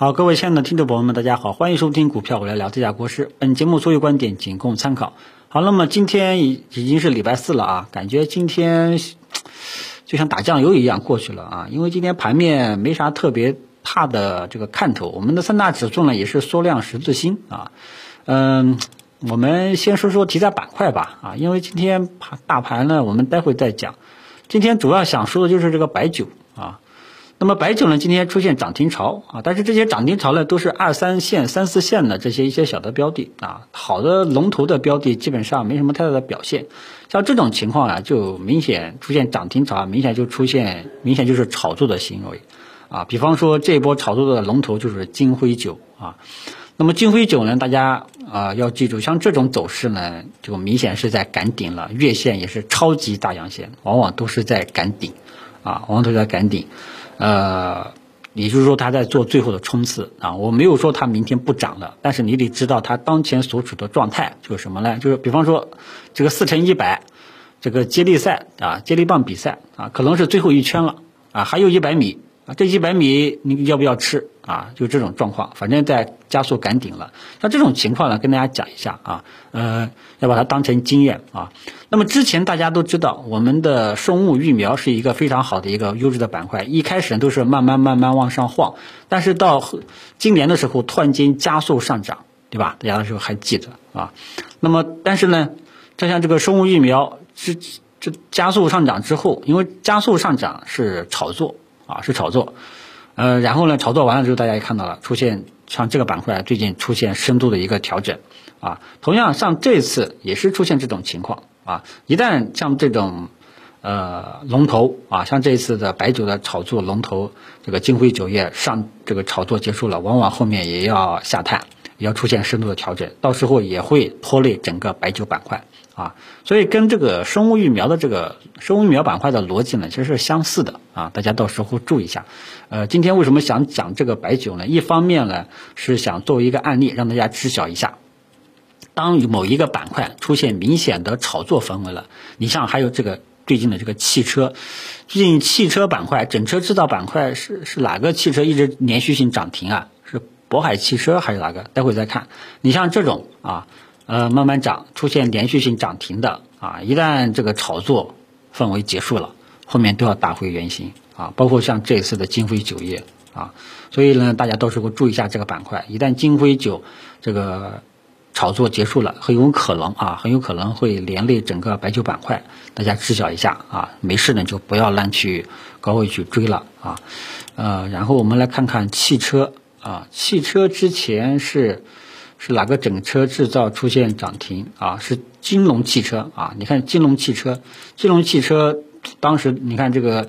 好，各位亲爱的听众朋友们，大家好，欢迎收听股票我来聊这家国师。本节目所有观点仅供参考。好，那么今天已已经是礼拜四了啊，感觉今天就像打酱油一样过去了啊，因为今天盘面没啥特别大的这个看头，我们的三大指数呢也是缩量十字星啊。嗯，我们先说说题材板块吧啊，因为今天盘大盘呢，我们待会再讲。今天主要想说的就是这个白酒啊。那么白酒呢，今天出现涨停潮啊，但是这些涨停潮呢，都是二三线、三四线的这些一些小的标的啊，好的龙头的标的基本上没什么太大的表现。像这种情况啊，就明显出现涨停潮，明显就出现明显就是炒作的行为啊。比方说这一波炒作的龙头就是金辉酒啊。那么金辉酒呢，大家啊要记住，像这种走势呢，就明显是在赶顶了，月线也是超级大阳线，往往都是在赶顶啊，往往都在赶顶。呃，也就是说他在做最后的冲刺啊，我没有说他明天不涨了，但是你得知道他当前所处的状态就是什么呢？就是比方说这个四乘一百这个接力赛啊，接力棒比赛啊，可能是最后一圈了啊，还有一百米。这一百米你要不要吃啊？就这种状况，反正在加速赶顶了。像这种情况呢，跟大家讲一下啊，呃，要把它当成经验啊。那么之前大家都知道，我们的生物育苗是一个非常好的一个优质的板块，一开始都是慢慢慢慢往上晃，但是到今年的时候突然间加速上涨，对吧？大家的时候还记得啊？那么但是呢，就像这个生物疫苗这这加速上涨之后，因为加速上涨是炒作。啊，是炒作，呃，然后呢，炒作完了之后，大家也看到了，出现像这个板块最近出现深度的一个调整，啊，同样像这次也是出现这种情况，啊，一旦像这种，呃，龙头啊，像这次的白酒的炒作龙头，这个金辉酒业上这个炒作结束了，往往后面也要下探，也要出现深度的调整，到时候也会拖累整个白酒板块。啊，所以跟这个生物疫苗的这个生物疫苗板块的逻辑呢，其实是相似的啊。大家到时候注意一下。呃，今天为什么想讲这个白酒呢？一方面呢是想作为一个案例，让大家知晓一下，当某一个板块出现明显的炒作氛围了，你像还有这个最近的这个汽车，最近汽车板块、整车制造板块是是哪个汽车一直连续性涨停啊？是渤海汽车还是哪个？待会再看。你像这种啊。呃，慢慢涨，出现连续性涨停的啊，一旦这个炒作氛围结束了，后面都要打回原形啊。包括像这次的金辉酒业啊，所以呢，大家到时候注意一下这个板块。一旦金辉酒这个炒作结束了，很有可能啊，很有可能会连累整个白酒板块，大家知晓一下啊。没事呢，就不要乱去高位去追了啊。呃，然后我们来看看汽车啊，汽车之前是。是哪个整车制造出现涨停啊？是金龙汽车啊！你看金龙汽车，金龙汽车当时你看这个，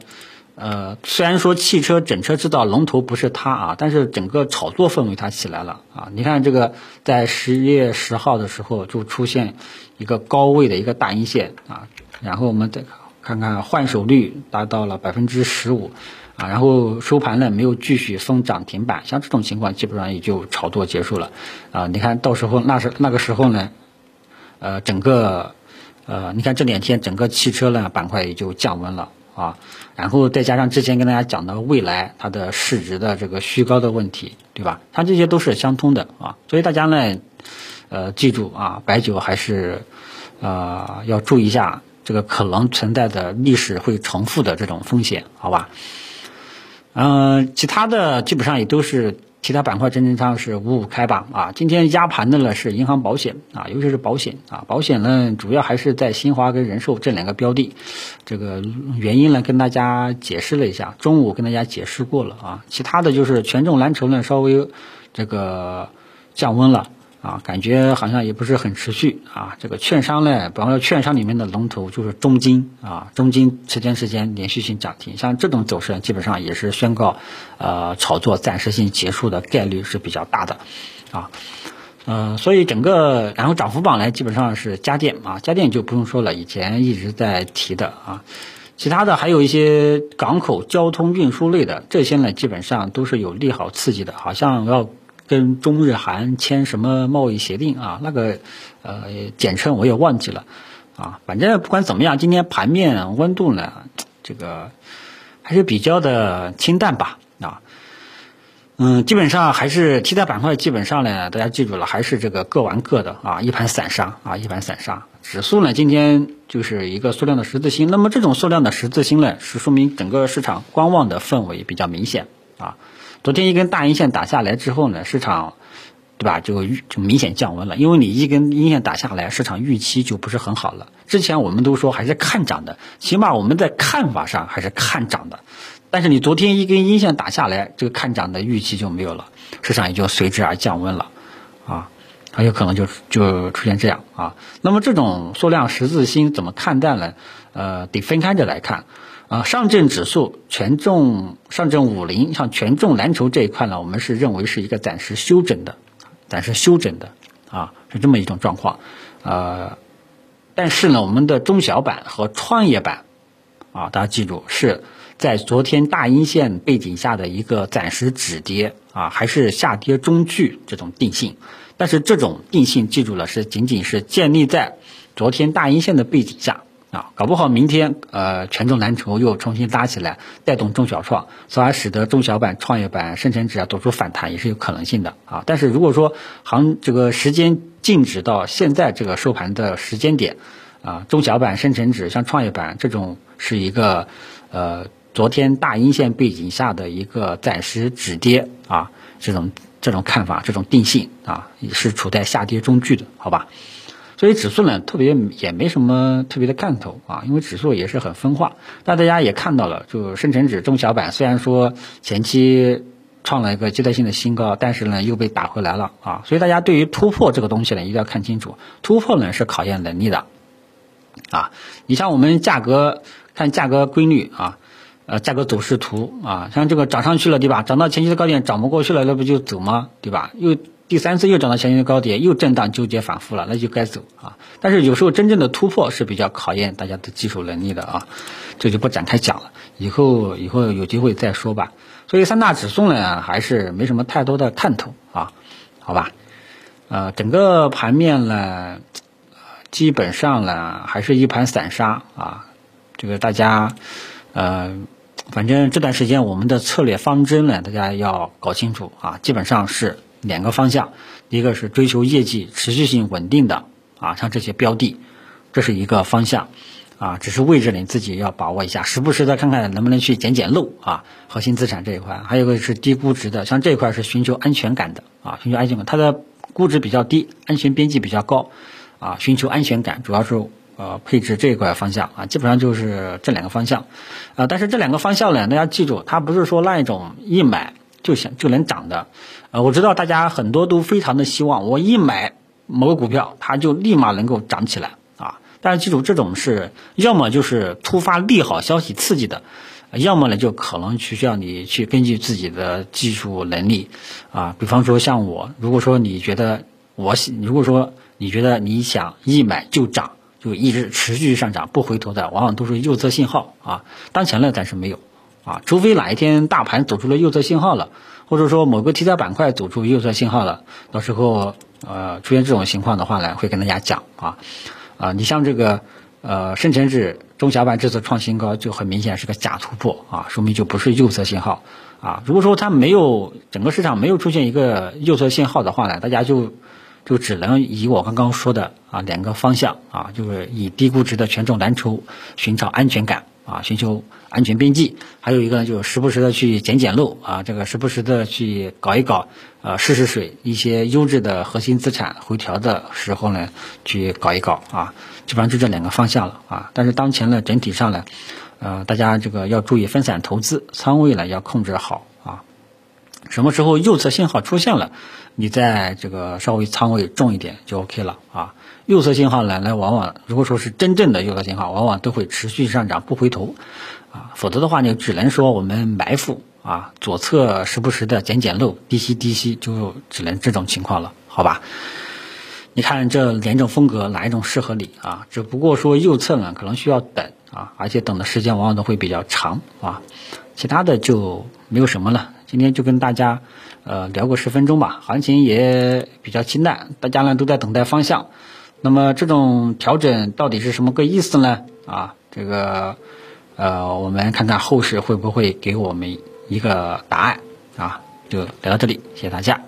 呃，虽然说汽车整车制造龙头不是它啊，但是整个炒作氛围它起来了啊！你看这个在十月十号的时候就出现一个高位的一个大阴线啊，然后我们再看看换手率达到了百分之十五。然后收盘呢没有继续封涨停板，像这种情况基本上也就炒作结束了。啊，你看到时候那时那个时候呢，呃，整个呃，你看这两天整个汽车呢板块也就降温了啊。然后再加上之前跟大家讲的未来它的市值的这个虚高的问题，对吧？它这些都是相通的啊。所以大家呢，呃，记住啊，白酒还是呃要注意一下这个可能存在的历史会重复的这种风险，好吧？嗯，其他的基本上也都是其他板块正正常是五五开吧啊。今天压盘的呢是银行保险啊，尤其是保险啊，保险呢主要还是在新华跟人寿这两个标的。这个原因呢跟大家解释了一下，中午跟大家解释过了啊。其他的就是权重蓝筹呢稍微这个降温了。啊，感觉好像也不是很持续啊。这个券商呢，比方说券商里面的龙头就是中金啊，中金时间时间连续性涨停，像这种走势基本上也是宣告，呃，炒作暂时性结束的概率是比较大的，啊，呃，所以整个然后涨幅榜呢，基本上是家电啊，家电就不用说了，以前一直在提的啊，其他的还有一些港口交通运输类的，这些呢基本上都是有利好刺激的，好像要。跟中日韩签什么贸易协定啊？那个呃简称我也忘记了啊。反正不管怎么样，今天盘面温度呢，这个还是比较的清淡吧啊。嗯，基本上还是题材板块，基本上呢，大家记住了，还是这个各玩各的啊，一盘散沙啊，一盘散沙。指数呢，今天就是一个缩量的十字星，那么这种缩量的十字星呢，是说明整个市场观望的氛围比较明显啊。昨天一根大阴线打下来之后呢，市场对吧，就就明显降温了，因为你一根阴线打下来，市场预期就不是很好了。之前我们都说还是看涨的，起码我们在看法上还是看涨的。但是你昨天一根阴线打下来，这个看涨的预期就没有了，市场也就随之而降温了，啊，很有可能就就出现这样啊。那么这种缩量十字星怎么看待呢？呃，得分开着来看，啊，上证指数、权重、上证五零，像权重蓝筹这一块呢，我们是认为是一个暂时休整的，暂时休整的，啊，是这么一种状况，呃，但是呢，我们的中小板和创业板，啊，大家记住是。在昨天大阴线背景下的一个暂时止跌啊，还是下跌中距这种定性，但是这种定性记住了是仅仅是建立在昨天大阴线的背景下啊，搞不好明天呃权重蓝筹又重新拉起来，带动中小创，从而使得中小板、创业板、深成指啊走出反弹也是有可能性的啊。但是如果说行这个时间静止到现在这个收盘的时间点啊，中小板、深成指像创业板这种是一个呃。昨天大阴线背景下的一个暂时止跌啊，这种这种看法，这种定性啊，也是处在下跌中距的，好吧？所以指数呢，特别也没什么特别的看头啊，因为指数也是很分化。但大家也看到了，就深成指中小板虽然说前期创了一个阶段性的新高，但是呢又被打回来了啊。所以大家对于突破这个东西呢，一定要看清楚，突破呢是考验能力的啊。你像我们价格看价格规律啊。呃，价格走势图啊，像这个涨上去了，对吧？涨到前期的高点，涨不过去了，那不就走吗？对吧？又第三次又涨到前期的高点，又震荡纠结反复了，那就该走啊。但是有时候真正的突破是比较考验大家的技术能力的啊，这就不展开讲了，以后以后有机会再说吧。所以三大指数呢，还是没什么太多的看头啊，好吧？呃，整个盘面呢，基本上呢，还是一盘散沙啊，这个大家呃。反正这段时间我们的策略方针呢，大家要搞清楚啊，基本上是两个方向，一个是追求业绩持续性稳定的啊，像这些标的，这是一个方向啊，只是位置你自己要把握一下，时不时的看看能不能去捡捡漏啊，核心资产这一块，还有一个是低估值的，像这一块是寻求安全感的啊，寻求安全感，它的估值比较低，安全边际比较高啊，寻求安全感主要是。呃，配置这一块方向啊，基本上就是这两个方向，啊，但是这两个方向呢，大家记住，它不是说那一种一买就想就能涨的，呃，我知道大家很多都非常的希望我一买某个股票，它就立马能够涨起来啊，但是记住，这种是要么就是突发利好消息刺激的，要么呢就可能需要你去根据自己的技术能力啊，比方说像我，如果说你觉得我，如果说你觉得你想一买就涨。就一直持续上涨不回头的，往往都是右侧信号啊。当前呢暂时没有啊，除非哪一天大盘走出了右侧信号了，或者说某个题材板块走出右侧信号了，到时候呃出现这种情况的话呢，会跟大家讲啊啊。你像这个呃深成指中小板这次创新高，就很明显是个假突破啊，说明就不是右侧信号啊。如果说它没有整个市场没有出现一个右侧信号的话呢，大家就。就只能以我刚刚说的啊两个方向啊，就是以低估值的权重蓝筹寻找安全感啊，寻求安全边际；还有一个呢，就是时不时的去捡捡漏啊，这个时不时的去搞一搞呃试试水，一些优质的核心资产回调的时候呢，去搞一搞啊，基本上就这两个方向了啊。但是当前呢，整体上呢，呃，大家这个要注意分散投资，仓位呢要控制好啊。什么时候右侧信号出现了？你在这个稍微仓位重一点就 OK 了啊。右侧信号呢，来往往如果说是真正的右侧信号，往往都会持续上涨不回头啊。否则的话，你只能说我们埋伏啊，左侧时不时的捡捡漏，低吸低吸，就只能这种情况了，好吧？你看这两种风格哪一种适合你啊？只不过说右侧呢，可能需要等啊，而且等的时间往往都会比较长啊。其他的就没有什么了。今天就跟大家。呃，聊个十分钟吧，行情也比较清淡，大家呢都在等待方向。那么这种调整到底是什么个意思呢？啊，这个呃，我们看看后市会不会给我们一个答案啊？就聊到这里，谢谢大家。